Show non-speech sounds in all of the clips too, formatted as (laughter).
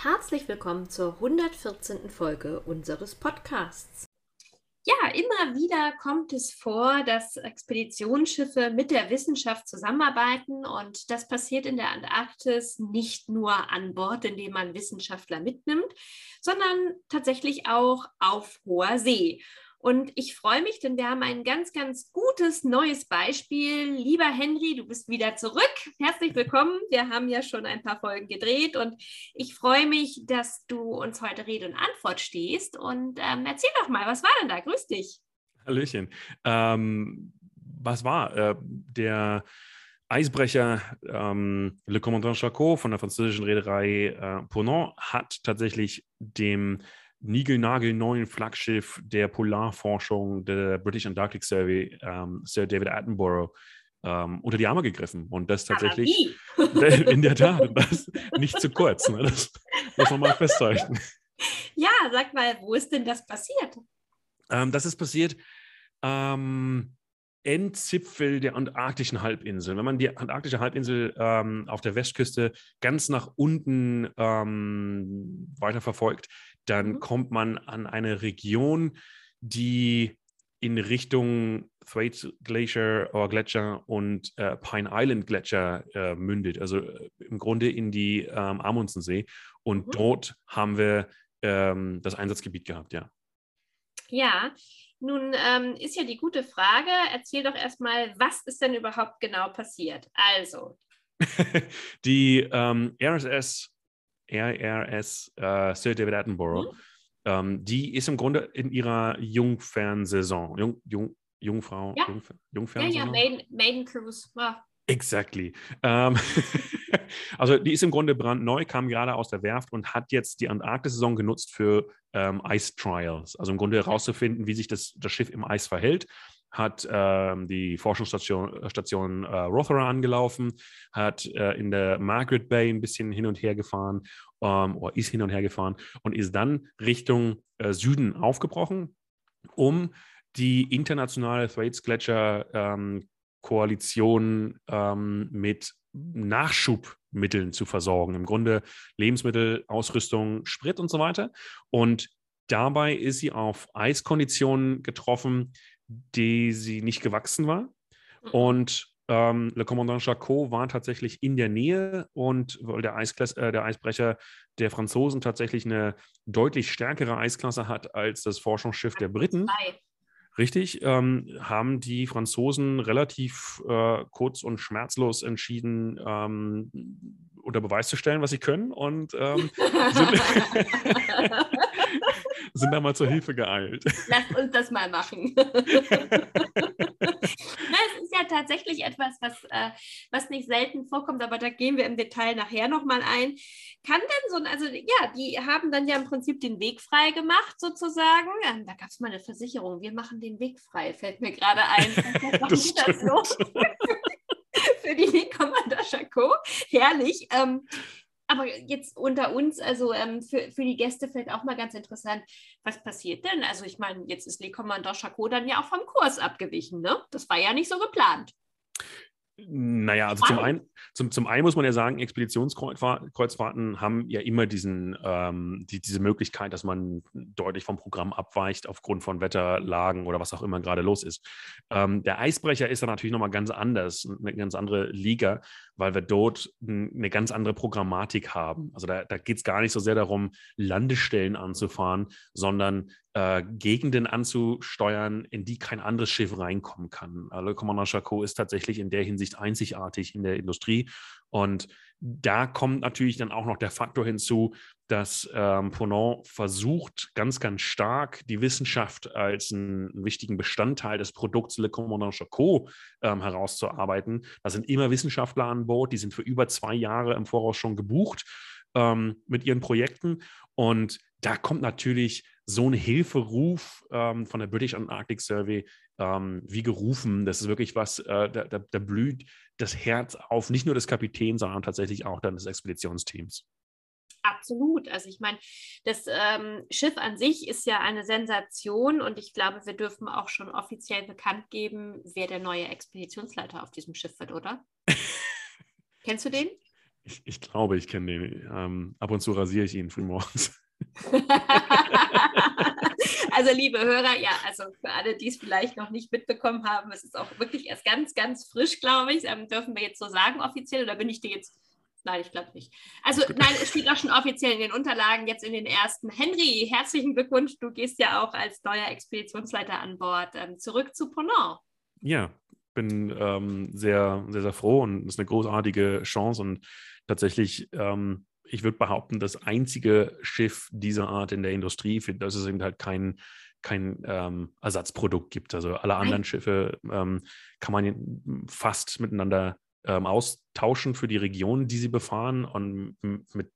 Herzlich willkommen zur 114. Folge unseres Podcasts. Ja, immer wieder kommt es vor, dass Expeditionsschiffe mit der Wissenschaft zusammenarbeiten und das passiert in der Antarktis nicht nur an Bord, indem man Wissenschaftler mitnimmt, sondern tatsächlich auch auf hoher See. Und ich freue mich, denn wir haben ein ganz, ganz gutes neues Beispiel. Lieber Henry, du bist wieder zurück. Herzlich willkommen. Wir haben ja schon ein paar Folgen gedreht und ich freue mich, dass du uns heute Rede und Antwort stehst. Und ähm, erzähl doch mal, was war denn da? Grüß dich. Hallöchen. Ähm, was war? Äh, der Eisbrecher ähm, Le Commandant Charcot von der französischen Reederei äh, Ponant hat tatsächlich dem niegelnagelneuen Flaggschiff der Polarforschung der British Antarctic Survey, ähm, Sir David Attenborough, ähm, unter die Arme gegriffen. Und das tatsächlich, (laughs) in der Tat, das nicht zu kurz. Ne? Das muss man mal festhalten. (laughs) Ja, sag mal, wo ist denn das passiert? Ähm, das ist passiert am Endzipfel der antarktischen Halbinsel. Wenn man die antarktische Halbinsel ähm, auf der Westküste ganz nach unten ähm, weiter verfolgt, dann mhm. kommt man an eine Region, die in Richtung Thwaites Glacier oder Gletscher und äh, Pine Island Gletscher äh, mündet, also äh, im Grunde in die ähm, Amundsensee. Und mhm. dort haben wir ähm, das Einsatzgebiet gehabt, ja. Ja, nun ähm, ist ja die gute Frage, erzähl doch erstmal, was ist denn überhaupt genau passiert? Also. (laughs) die ähm, RSS RRS äh, Sir David Attenborough, mhm. ähm, die ist im Grunde in ihrer Jungfernsaison, Jung, Jung, Jungfrau, ja. Jungf Jungfernsaison? Ja, ja, Maiden, Maiden Cruise. Ja. Exactly. Ähm, (laughs) also die ist im Grunde brandneu, kam gerade aus der Werft und hat jetzt die Antarktis-Saison genutzt für ähm, Ice Trials. Also im Grunde herauszufinden, wie sich das, das Schiff im Eis verhält hat ähm, die Forschungsstation äh, Station, äh, Rothera angelaufen, hat äh, in der Margaret Bay ein bisschen hin und her gefahren ähm, oder ist hin und her gefahren und ist dann Richtung äh, Süden aufgebrochen, um die internationale Thwaites Gletscher ähm, Koalition ähm, mit Nachschubmitteln zu versorgen. Im Grunde Lebensmittel, Ausrüstung, Sprit und so weiter. Und dabei ist sie auf Eiskonditionen getroffen, die sie nicht gewachsen war. Mhm. Und ähm, Le Commandant Jacot war tatsächlich in der Nähe und weil der, äh, der Eisbrecher der Franzosen tatsächlich eine deutlich stärkere Eisklasse hat als das Forschungsschiff der Briten. Richtig, ähm, haben die Franzosen relativ äh, kurz und schmerzlos entschieden, ähm, unter Beweis zu stellen, was sie können und ähm, (laughs) sind, (laughs) (laughs) sind da mal zur Hilfe geeilt. Lass uns das mal machen. (laughs) Na, es ist ja tatsächlich etwas, was, äh, was nicht selten vorkommt, aber da gehen wir im Detail nachher nochmal ein. Kann denn so ein, also ja, die haben dann ja im Prinzip den Weg frei gemacht, sozusagen. Ähm, da gab es mal eine Versicherung, wir machen den Weg frei, fällt mir gerade ein. (laughs) das, das los. (laughs) für die Commander Chaco. Herrlich. Ähm, aber jetzt unter uns, also ähm, für, für die Gäste fällt auch mal ganz interessant, was passiert denn? Also ich meine, jetzt ist Le Commandant Chaco dann ja auch vom Kurs abgewichen, ne? Das war ja nicht so geplant. Naja, also zum einen, zum, zum einen muss man ja sagen, Expeditionskreuzfahrten haben ja immer diesen, ähm, die, diese Möglichkeit, dass man deutlich vom Programm abweicht aufgrund von Wetterlagen oder was auch immer gerade los ist. Ähm, der Eisbrecher ist dann natürlich nochmal ganz anders, eine ganz andere Liga, weil wir dort eine ganz andere Programmatik haben. Also da, da geht es gar nicht so sehr darum, Landestellen anzufahren, sondern äh, Gegenden anzusteuern, in die kein anderes Schiff reinkommen kann. Also Commandant Charcot ist tatsächlich in der Hinsicht einzigartig in der Industrie. Und da kommt natürlich dann auch noch der Faktor hinzu, dass ähm, Ponant versucht, ganz, ganz stark die Wissenschaft als einen, wichtigen Bestandteil des Produkts Le Commandant Charcot ähm, herauszuarbeiten. Da sind immer Wissenschaftler an Bord, die sind für über zwei Jahre im Voraus schon gebucht ähm, mit ihren Projekten. Und da kommt natürlich so ein Hilferuf ähm, von der British Antarctic Survey ähm, wie gerufen. Das ist wirklich was, äh, da, da, da, blüht das Herz auf, nicht nur des Kapitäns, sondern tatsächlich auch dann des Expeditionsteams. Absolut. Also ich meine, das ähm, Schiff an sich ist ja eine Sensation und ich glaube, wir dürfen auch schon offiziell bekannt geben, wer der neue Expeditionsleiter auf diesem Schiff wird, oder? (laughs) Kennst du den? Ich, ich glaube, ich kenne den. Ähm, ab und zu rasiere ich ihn frühmorgens. (laughs) also liebe Hörer, ja, also für alle, die es vielleicht noch nicht mitbekommen haben, es ist auch wirklich erst ganz, ganz frisch, glaube ich. Ähm, dürfen wir jetzt so sagen offiziell oder bin ich dir jetzt Nein, ich glaube nicht. Also nein, es steht auch schon offiziell in den Unterlagen, jetzt in den ersten. Henry, herzlichen Glückwunsch. Du gehst ja auch als neuer Expeditionsleiter an Bord ähm, zurück zu Ponant. Ja, bin ähm, sehr, sehr, sehr froh und es ist eine großartige Chance und tatsächlich, ähm, ich würde behaupten, das einzige Schiff dieser Art in der Industrie, für das es eben halt kein, kein ähm, Ersatzprodukt gibt. Also alle anderen Nein. Schiffe ähm, kann man fast miteinander ähm, austauschen für die Region, die sie befahren. Und mit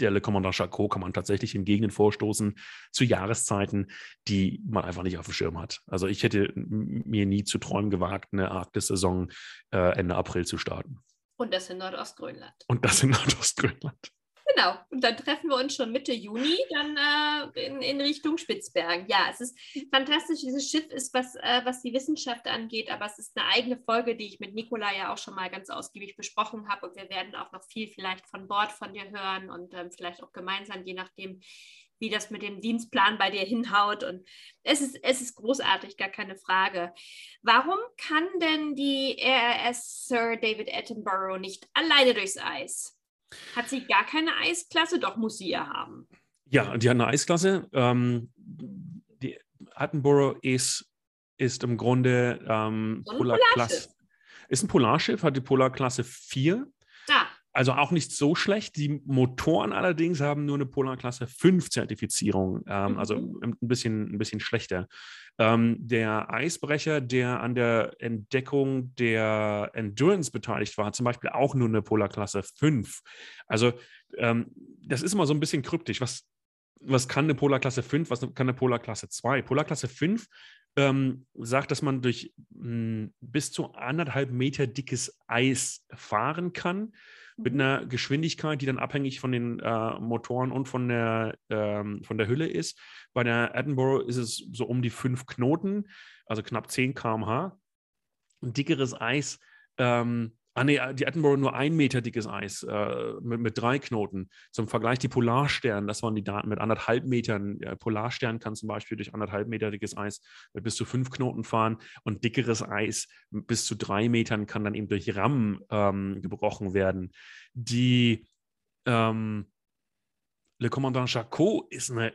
der Le Commandant Charcot kann man tatsächlich in Gegenden vorstoßen zu Jahreszeiten, die man einfach nicht auf dem Schirm hat. Also ich hätte mir nie zu träumen gewagt, eine Arktis-Saison äh, Ende April zu starten. Und das in Nordostgrönland. Und das in Nordostgrönland. Genau. Und dann treffen wir uns schon Mitte Juni dann äh, in, in, Richtung Spitzbergen. Ja, es ist fantastisch. Dieses Schiff ist, was, äh, was die Wissenschaft angeht, aber es ist eine eigene Folge, die ich mit Nikola ja auch schon mal ganz ausgiebig besprochen habe. Und wir werden auch noch viel vielleicht von Bord von dir hören und ähm, vielleicht auch gemeinsam, je nachdem, wie das mit dem Dienstplan bei dir hinhaut. Und es ist, es ist großartig, gar keine Frage. Warum kann denn die RRS Sir David Attenborough nicht alleine durchs Eis? Hat sie gar keine Eisklasse? Doch, muss sie ja haben. Ja, die hat eine Eisklasse. Ähm, die Attenborough ist, ist im Grunde ähm, so Polarklasse. Ist ein Polarschiff, hat die Polarklasse 4. Also auch nicht so schlecht. Die Motoren allerdings haben nur eine Polarklasse 5 Zertifizierung, ähm, mhm. also ein bisschen, ein bisschen schlechter. Ähm, der Eisbrecher, der an der Entdeckung der Endurance beteiligt war, hat zum Beispiel auch nur eine Polarklasse 5. Also ähm, das ist immer so ein bisschen kryptisch. Was, was kann eine Polarklasse 5, was kann eine Polarklasse 2? Polarklasse 5 ähm, sagt, dass man durch mh, hm, bis zu anderthalb Meter dickes Eis fahren kann mit mhm. einer Geschwindigkeit, die dann abhängig von den äh, Motoren und von der, ähm, von der Hülle ist. Bei der Edinburgh ist es so um die fünf Knoten, also knapp 10 km/h. Ein dickeres Eis ähm, Ah nee, die Edinburgh nur ein Meter dickes Eis äh, mit, mit, drei Knoten. Zum Vergleich die Polarstern, das waren die Daten mit anderthalb Metern. Der Polarstern kann zum Beispiel durch anderthalb Meter dickes Eis mit bis zu fünf Knoten fahren und dickeres Eis bis zu drei Metern kann dann eben durch Rammen ähm, gebrochen werden. Die ähm, Le Commandant Charcot ist eine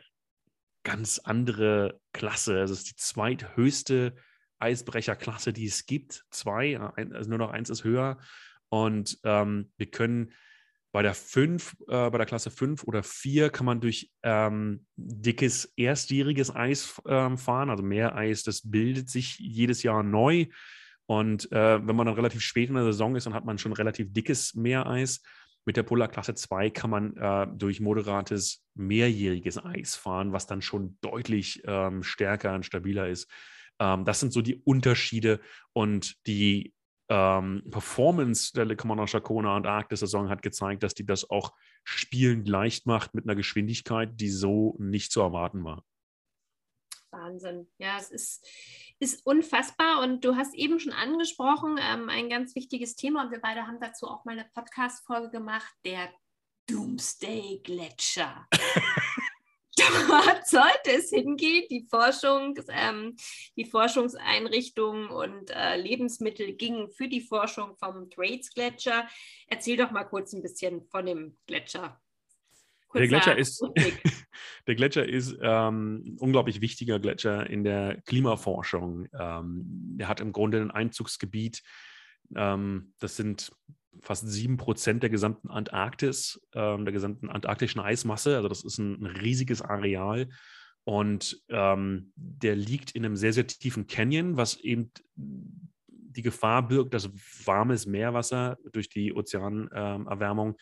ganz andere Klasse. Es ist die zweithöchste Eisbrecherklasse, die es gibt. Zwei, also nur noch eins ist höher. Und ähm, wir können bei der 5, äh, bei der Klasse 5 oder 4 kann man durch ähm, dickes erstjähriges Eis ähm, fahren, also mehr Eis, das bildet sich jedes Jahr neu. Und äh, wenn man dann relativ spät in der Saison ist, dann hat man schon relativ dickes Meereis. Mit der Polarklasse 2 kann man äh, durch moderates mehrjähriges Eis fahren, was dann schon deutlich ähm, stärker und stabiler ist. Ähm, das sind so die Unterschiede und die ähm, Performance der Le Commander Chacona und Arktis-Saison hat gezeigt, dass die das auch spielend leicht macht mit einer Geschwindigkeit, die so nicht zu erwarten war. Wahnsinn. Ja, es ist, ist unfassbar. Und du hast eben schon angesprochen, ähm, ein ganz wichtiges Thema. Und wir beide haben dazu auch mal eine Podcast-Folge gemacht, der Doomsday Gletscher. (laughs) dort (laughs) sollte es hingehen. Die Forschung, ähm, die Forschungseinrichtungen und äh, Lebensmittel gingen für die Forschung vom Thwaites Gletscher. Erzähl doch mal kurz ein bisschen von dem Gletscher. der Gletscher ist, (laughs) der Gletscher ist ähm, unglaublich wichtiger Gletscher in der Klimaforschung. Ähm, er hat im Grunde ein Einzugsgebiet. Ähm, das sind fast sieben Prozent der gesamten Antarktis, ähm, der gesamten antarktischen Eismasse. Also das ist ein, ein riesiges Areal. Und ähm, der liegt in einem sehr, sehr tiefen Canyon, was eben die Gefahr birgt, dass warmes Meerwasser durch die Ozeanerwärmung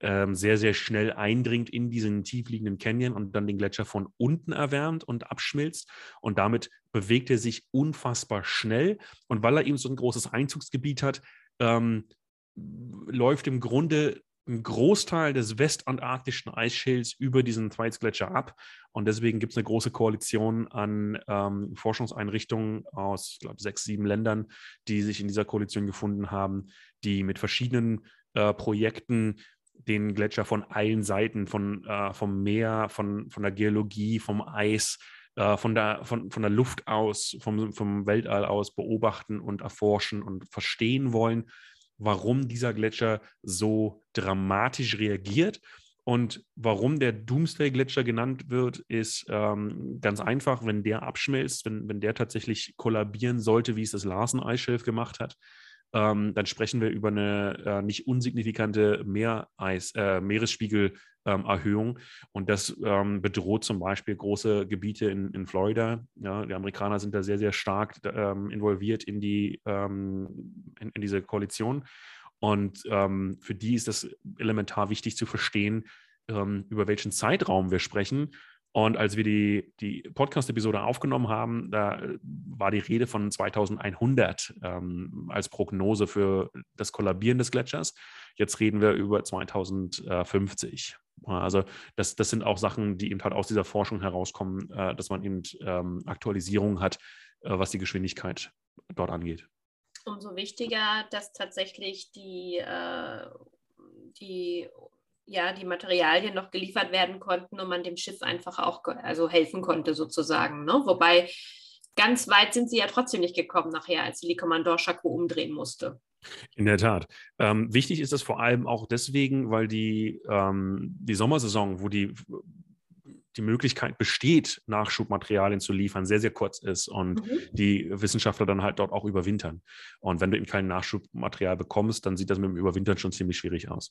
ähm, sehr, sehr schnell eindringt in diesen tiefliegenden Canyon und dann den Gletscher von unten erwärmt und abschmilzt. Und damit bewegt er sich unfassbar schnell. Und weil er eben so ein großes Einzugsgebiet hat, ähm, läuft im Grunde ein Großteil des westantarktischen Eisschilds über diesen Thwaites-Gletscher ab. Und deswegen gibt es eine große Koalition an ähm, Forschungseinrichtungen aus, ich glaube, sechs, sieben Ländern, die sich in dieser Koalition gefunden haben, die mit verschiedenen äh, Projekten den Gletscher von allen Seiten, von, äh, vom Meer, von, von der Geologie, vom Eis, äh, von, der, von, von der Luft aus, vom, vom Weltall aus beobachten und erforschen und verstehen wollen warum dieser Gletscher so dramatisch reagiert. Und warum der Doomsday-Gletscher genannt wird, ist ähm, ganz einfach, wenn der abschmilzt, wenn, wenn der tatsächlich kollabieren sollte, wie es das Larsen-Eisshelf gemacht hat, ähm, dann sprechen wir über eine äh, nicht unsignifikante Meereis, äh, Meeresspiegelerhöhung. Ähm, und das ähm, bedroht zum Beispiel große Gebiete in, in Florida. Ja, die Amerikaner sind da sehr, sehr stark ähm, involviert in, die, ähm, in, in, diese Koalition. Und ähm, für die ist das elementar wichtig zu verstehen, über welchen Zeitraum wir sprechen und als wir die, die Podcast-Episode aufgenommen haben, da äh, war die Rede von 2100 ähm, als Prognose für das Kollabieren des Gletschers. Jetzt reden wir über 2050. Also das, das sind auch Sachen, die eben halt aus dieser Forschung herauskommen, äh, dass man eben ähm, Aktualisierung hat, äh, was die Geschwindigkeit dort angeht. Umso wichtiger, dass tatsächlich die, äh, die ja, die Materialien noch geliefert werden konnten und man dem Schiff einfach auch also helfen konnte sozusagen. Ne? Wobei ganz weit sind sie ja trotzdem nicht gekommen nachher, als die Commandant Chaco umdrehen musste. In der Tat. Ähm, wichtig ist das vor allem auch deswegen, weil die, ähm, die Sommersaison, wo die die Möglichkeit besteht, Nachschubmaterialien zu liefern, sehr, sehr kurz ist und mhm. die Wissenschaftler dann halt dort auch überwintern. Und wenn du eben kein Nachschubmaterial bekommst, dann sieht das mit dem Überwintern schon ziemlich schwierig aus.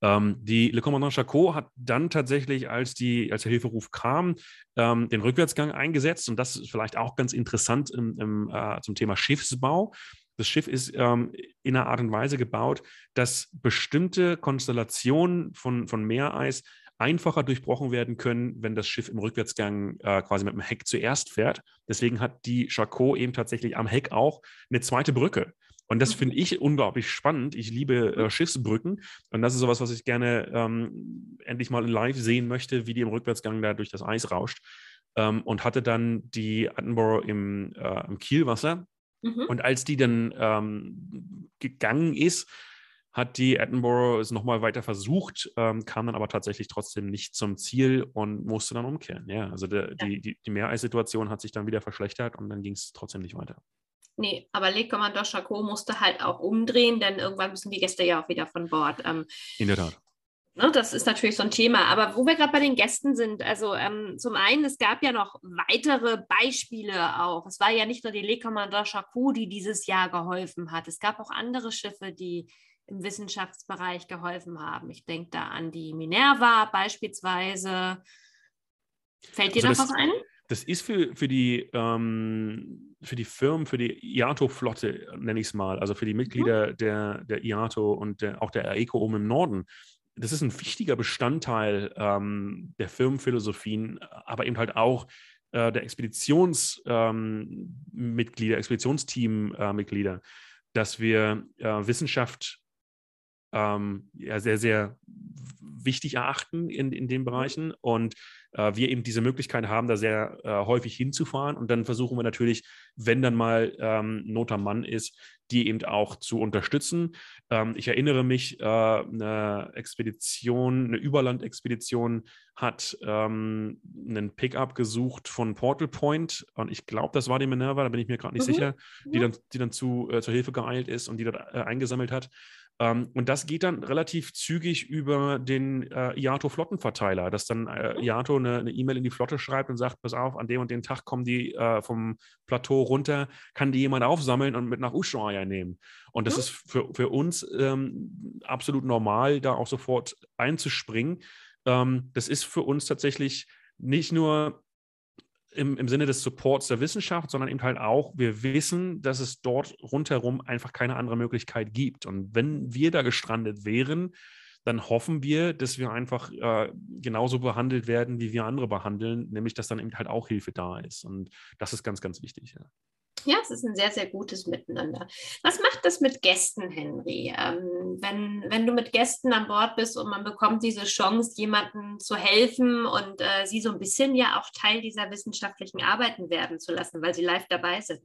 Ähm, die Le Commandant Charcot hat dann tatsächlich, als, die, als der Hilferuf kam, ähm, den Rückwärtsgang eingesetzt und das ist vielleicht auch ganz interessant im, im, äh, zum Thema Schiffsbau. Das Schiff ist ähm, in einer Art und Weise gebaut, dass bestimmte Konstellationen von, von Meereis einfacher durchbrochen werden können, wenn das Schiff im Rückwärtsgang äh, quasi mit dem Heck zuerst fährt. Deswegen hat die Charcot eben tatsächlich am Heck auch eine zweite Brücke. Und das finde ich unglaublich spannend. Ich liebe äh, Schiffsbrücken. Und das ist sowas, was ich gerne ähm, endlich mal live sehen möchte, wie die im Rückwärtsgang da durch das Eis rauscht. Ähm, und hatte dann die Attenborough im, äh, im Kielwasser. Mhm. Und als die dann ähm, gegangen ist, hat die Edinburgh es nochmal weiter versucht, ähm, kam dann aber tatsächlich trotzdem nicht zum Ziel und musste dann umkehren. Ja, also der, ja. Die, die, die Meereissituation hat sich dann wieder verschlechtert und dann ging es trotzdem nicht weiter. Nee, aber Le Commandant Charcot musste halt auch umdrehen, denn irgendwann müssen die Gäste ja auch wieder von Bord. Ähm, In der Tat. Ne, das ist natürlich so ein Thema. Aber wo wir gerade bei den Gästen sind, also ähm, zum einen, es gab ja noch weitere Beispiele auch. Es war ja nicht nur die Le Commandant Charcot, die dieses Jahr geholfen hat. Es gab auch andere Schiffe, die im Wissenschaftsbereich geholfen haben. Ich denke da an die Minerva beispielsweise. Fällt dir also da was ein? Das ist für, für, die, ähm, für die Firmen, für die IATO-Flotte, nenne ich es mal, also für die Mitglieder mhm. der, der IATO und der, auch der AECO oben im Norden, das ist ein wichtiger Bestandteil ähm, der Firmenphilosophien, aber eben halt auch äh, der Expeditionsmitglieder, ähm, Expeditionsteam-Mitglieder, dass wir äh, Wissenschaft ähm, ja, sehr, sehr wichtig erachten in, in den Bereichen und äh, wir eben diese Möglichkeit haben, da sehr äh, häufig hinzufahren. Und dann versuchen wir natürlich, wenn dann mal ähm, Not am Mann ist, die eben auch zu unterstützen. Ähm, ich erinnere mich, äh, eine Expedition, eine Überlandexpedition hat ähm, einen Pickup gesucht von Portal Point und ich glaube, das war die Minerva, da bin ich mir gerade nicht mhm. sicher, die dann, die dann zu, äh, zur Hilfe geeilt ist und die dort äh, eingesammelt hat. Ähm, und das geht dann relativ zügig über den äh, IATO-Flottenverteiler, dass dann äh, mhm. IATO eine E-Mail e in die Flotte schreibt und sagt, pass auf, an dem und dem Tag kommen die äh, vom Plateau runter, kann die jemand aufsammeln und mit nach Ushuaia nehmen. Und das mhm. ist für, für uns ähm, absolut normal, da auch sofort einzuspringen. Ähm, das ist für uns tatsächlich nicht nur im, im Sinne des Supports der Wissenschaft, sondern eben halt auch, wir wissen, dass es dort rundherum einfach keine andere Möglichkeit gibt. Und wenn wir da gestrandet wären, dann hoffen wir, dass wir einfach äh, genauso behandelt werden, wie wir andere behandeln, nämlich dass dann eben halt auch Hilfe da ist. Und das ist ganz, ganz wichtig. Ja. Ja, es ist ein sehr, sehr gutes Miteinander. Was macht das mit Gästen, Henry? Ähm, wenn, wenn du mit Gästen an Bord bist und man bekommt diese Chance, jemandem zu helfen und äh, sie so ein bisschen ja auch Teil dieser wissenschaftlichen Arbeiten werden zu lassen, weil sie live dabei sind.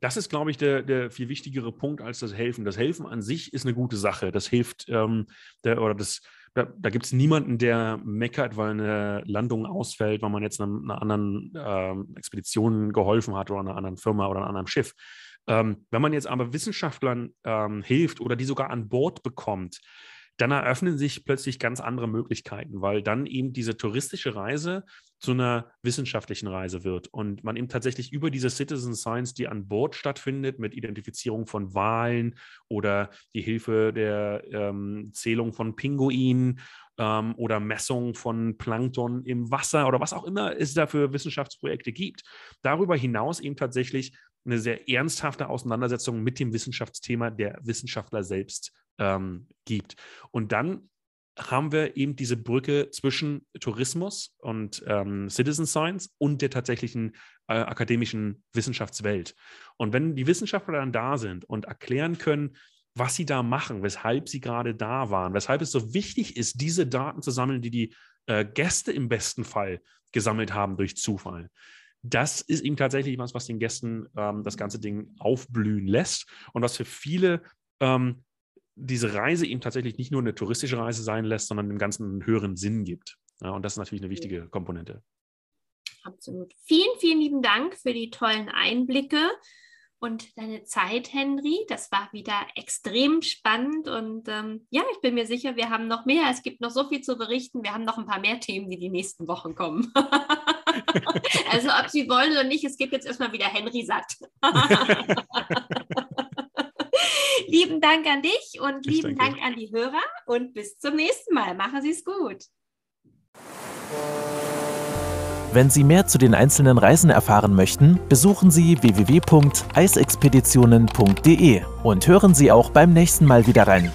Das ist, glaube ich, der, der viel wichtigere Punkt als das Helfen. Das Helfen an sich ist eine gute Sache. Das hilft ähm, der, oder das da, da gibt es niemanden, der meckert, weil eine Landung ausfällt, weil man jetzt einer, einer anderen ähm, Expedition geholfen hat oder einer anderen Firma oder einem anderen Schiff. Ähm, wenn man jetzt aber Wissenschaftlern ähm, hilft oder die sogar an Bord bekommt, dann eröffnen sich plötzlich ganz andere Möglichkeiten, weil dann eben diese touristische Reise zu einer wissenschaftlichen Reise wird und man eben tatsächlich über diese Citizen Science, die an Bord stattfindet, mit Identifizierung von Wahlen oder die Hilfe der ähm, Zählung von Pinguinen ähm, oder Messung von Plankton im Wasser oder was auch immer es da für Wissenschaftsprojekte gibt, darüber hinaus eben tatsächlich eine sehr ernsthafte Auseinandersetzung mit dem Wissenschaftsthema der Wissenschaftler selbst ähm, gibt. Und dann haben wir eben diese Brücke zwischen Tourismus und ähm, Citizen Science und der tatsächlichen äh, akademischen Wissenschaftswelt. Und wenn die Wissenschaftler dann da sind und erklären können, was sie da machen, weshalb sie gerade da waren, weshalb es so wichtig ist, diese Daten zu sammeln, die die äh, Gäste im besten Fall gesammelt haben durch Zufall. Das ist eben tatsächlich was, was den Gästen ähm, das ganze Ding aufblühen lässt und was für viele ähm, diese Reise eben tatsächlich nicht nur eine touristische Reise sein lässt, sondern dem Ganzen einen höheren Sinn gibt. Ja, und das ist natürlich eine wichtige Komponente. Absolut. Vielen, vielen lieben Dank für die tollen Einblicke und deine Zeit, Henry. Das war wieder extrem spannend und ähm, ja, ich bin mir sicher, wir haben noch mehr. Es gibt noch so viel zu berichten. Wir haben noch ein paar mehr Themen, die die nächsten Wochen kommen. (laughs) also ob Sie wollen oder nicht, es gibt jetzt erstmal wieder Henry satt. (laughs) lieben Dank an dich und ich lieben Dank an die Hörer und bis zum nächsten Mal. Machen Sie es gut. Wenn Sie mehr zu den einzelnen Reisen erfahren möchten, besuchen Sie www.eisexpeditionen.de und hören Sie auch beim nächsten Mal wieder rein.